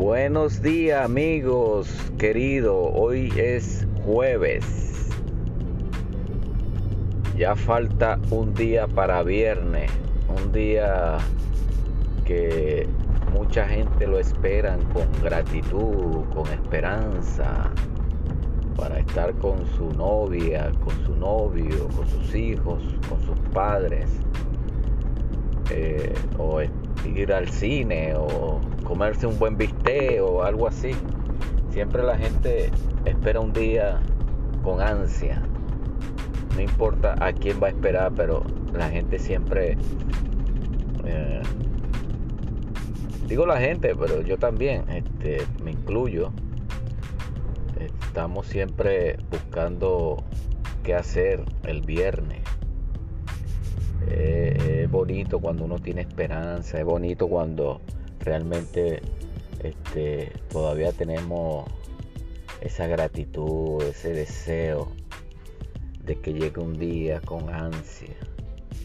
Buenos días amigos queridos, hoy es jueves. Ya falta un día para viernes, un día que mucha gente lo esperan con gratitud, con esperanza, para estar con su novia, con su novio, con sus hijos, con sus padres, eh, ir al cine, o comerse un buen bistec o algo así. Siempre la gente espera un día con ansia. No importa a quién va a esperar, pero la gente siempre... Eh, digo la gente, pero yo también este, me incluyo. Estamos siempre buscando qué hacer el viernes. Es bonito cuando uno tiene esperanza, es bonito cuando realmente este, todavía tenemos esa gratitud, ese deseo de que llegue un día con ansia.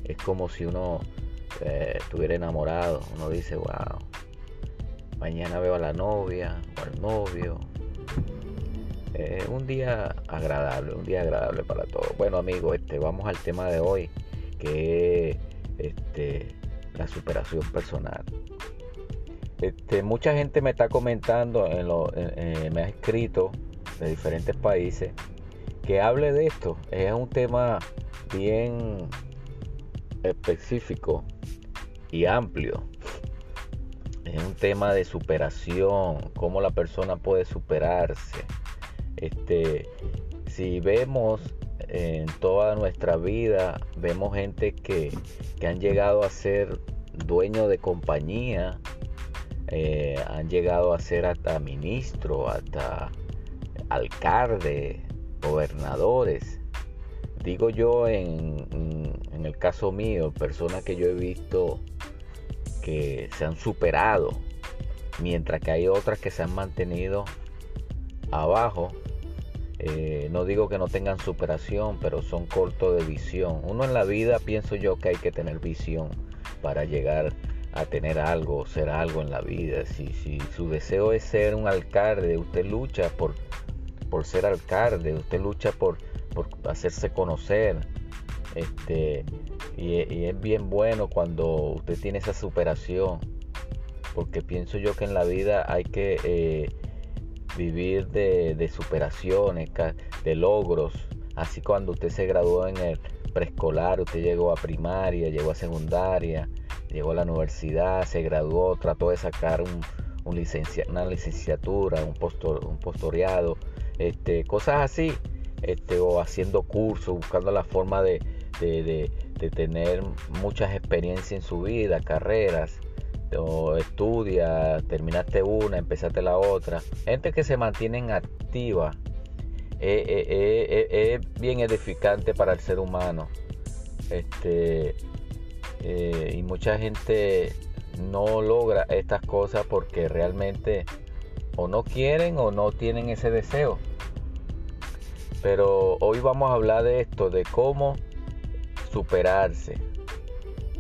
Es como si uno eh, estuviera enamorado. Uno dice, wow, mañana veo a la novia o al novio. un día agradable, un día agradable para todos. Bueno amigos, este, vamos al tema de hoy, que es este, la superación personal. Este, mucha gente me está comentando, en lo, me ha escrito de diferentes países que hable de esto. Es un tema bien específico y amplio. Es un tema de superación, cómo la persona puede superarse. Este, si vemos en toda nuestra vida, vemos gente que, que han llegado a ser dueños de compañía, eh, han llegado a ser hasta ministro, hasta alcalde, gobernadores. Digo yo en, en el caso mío, personas que yo he visto que se han superado, mientras que hay otras que se han mantenido abajo. Eh, no digo que no tengan superación, pero son cortos de visión. Uno en la vida pienso yo que hay que tener visión para llegar a tener algo, ser algo en la vida. Si, su deseo es ser un alcalde, usted lucha por, por ser alcalde, usted lucha por, por hacerse conocer. Este, y, es bien bueno cuando usted tiene esa superación, porque pienso yo que en la vida hay que eh, vivir de, de superaciones, de logros. Así cuando usted se graduó en el preescolar, usted llegó a primaria, llegó a secundaria, llegó a la universidad, se graduó, trató de sacar un, una licenciatura, un, postor, un postoreado, este, cosas así, este, o haciendo cursos, buscando la forma de, tener muchas experiencias en su vida, carreras, o estudia, terminaste una, empezaste la otra. Gente que se mantienen activa es, es bien edificante para el ser humano. Este, eh, y mucha gente no logra estas cosas porque realmente o no quieren o no tienen ese deseo. Pero hoy vamos a hablar de esto, de cómo superarse,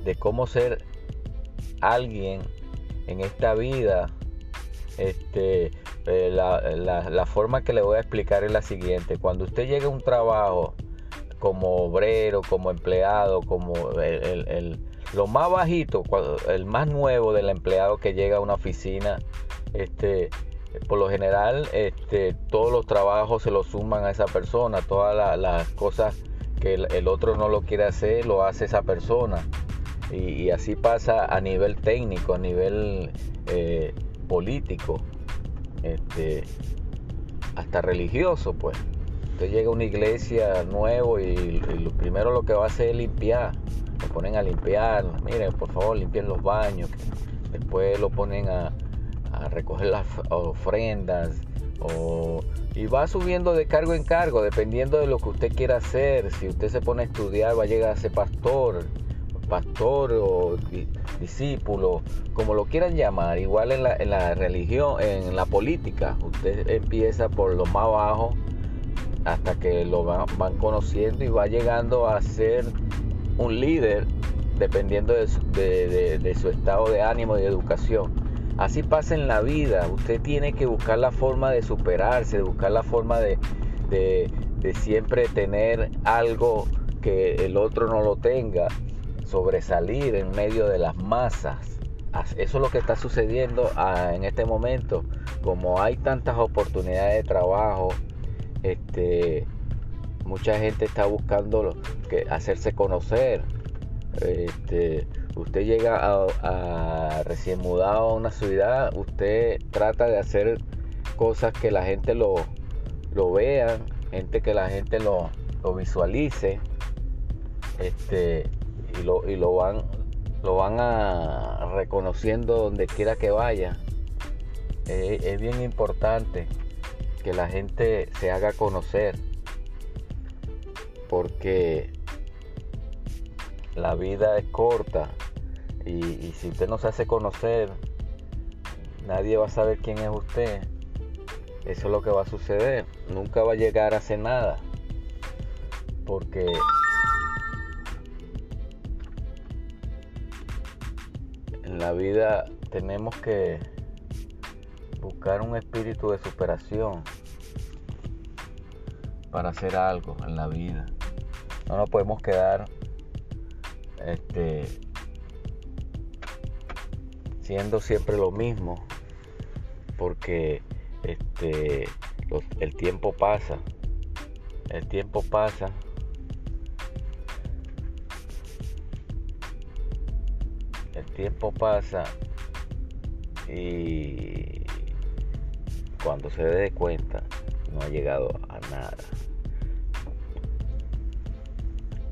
de cómo ser alguien en esta vida. Este, eh, la, forma que le voy a explicar es la siguiente. Cuando usted llega a un trabajo como obrero, como empleado, como el, lo más bajito, el más nuevo del empleado que llega a una oficina, este, por lo general, este, todos los trabajos se los suman a esa persona, todas las cosas que el, otro no lo quiere hacer, lo hace esa persona. Y, así pasa a nivel técnico, a nivel eh, político, este, hasta religioso, pues. Usted llega a una iglesia nuevo y, lo primero lo que va a hacer es limpiar. Lo ponen a limpiar, miren, por favor, limpien los baños. Después lo ponen a, recoger las ofrendas. y va subiendo de cargo en cargo, dependiendo de lo que usted quiera hacer. Si usted se pone a estudiar, va a llegar a ser pastor, pastor o discípulo, como lo quieran llamar. Igual en la, en la religión, en la política, usted empieza por lo más bajo hasta que lo van, conociendo y va llegando a ser un líder dependiendo de su, estado de ánimo y de educación. Así pasa en la vida. Usted tiene que buscar la forma de superarse, de buscar la forma de, de, siempre tener algo que el otro no lo tenga, sobresalir en medio de las masas. Eso es lo que está sucediendo ah, en este momento. Como hay tantas oportunidades de trabajo, este, mucha gente está buscando que hacerse conocer. Este, usted llega a, recién mudado a una ciudad, usted trata de hacer cosas que la gente lo, vea, gente que la gente lo, visualice, este, y lo, y lo van, lo van a reconociendo donde quiera que vaya. es bien importante que la gente se haga conocer porque la vida es corta y, si usted no se hace conocer, nadie va a saber quién es usted. Eso es lo que va a suceder. Nunca va a llegar a hacer nada. Porque en la vida tenemos que buscar un espíritu de superación para hacer algo en la vida. No nos podemos quedar este, siendo siempre lo mismo porque este, el tiempo pasa el tiempo pasa tiempo pasa y cuando se dé cuenta no ha llegado a nada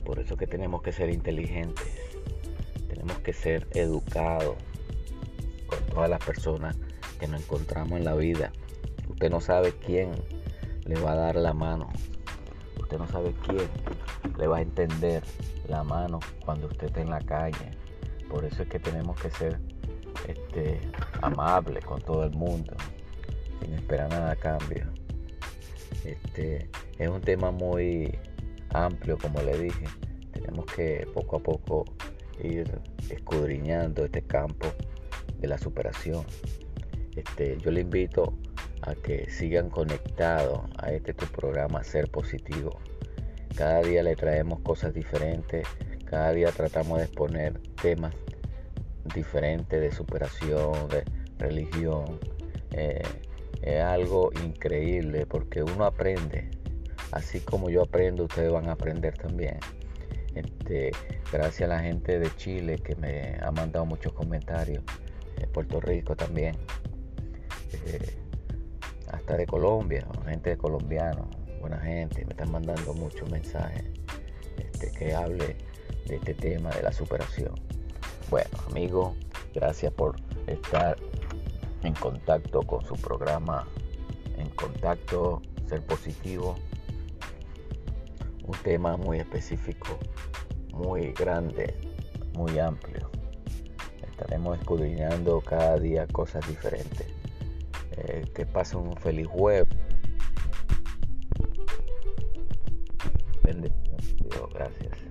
por eso que tenemos que ser inteligentes, tenemos que ser educados con todas las personas que nos encontramos en la vida. Usted no sabe quién le va a dar la mano. Usted no sabe quién le va a entender la mano cuando usted esté en la calle. Por eso es que tenemos que ser este, amables con todo el mundo, sin esperar nada a cambio. Este, es un tema muy amplio, como le dije. Tenemos que poco a poco ir escudriñando este campo de la superación. Este, yo le invito a que sigan conectados a este tu programa Ser Positivo. Cada día le traemos cosas diferentes, cada día tratamos de exponer temas diferentes de superación, de religión. Eh, es algo increíble porque uno aprende, así como yo aprendo, ustedes van a aprender también. Este, gracias a la gente de Chile que me ha mandado muchos comentarios, de Puerto Rico también, eh, hasta de Colombia, gente de buena gente, me están mandando muchos mensajes este, que hable de este tema de la superación. Bueno, amigos, gracias por estar en contacto con su programa, en contacto, ser positivo un tema muy específico, muy grande, muy amplio. Estaremos escudriñando cada día cosas diferentes. Eh, que pase un feliz jueves. Gracias.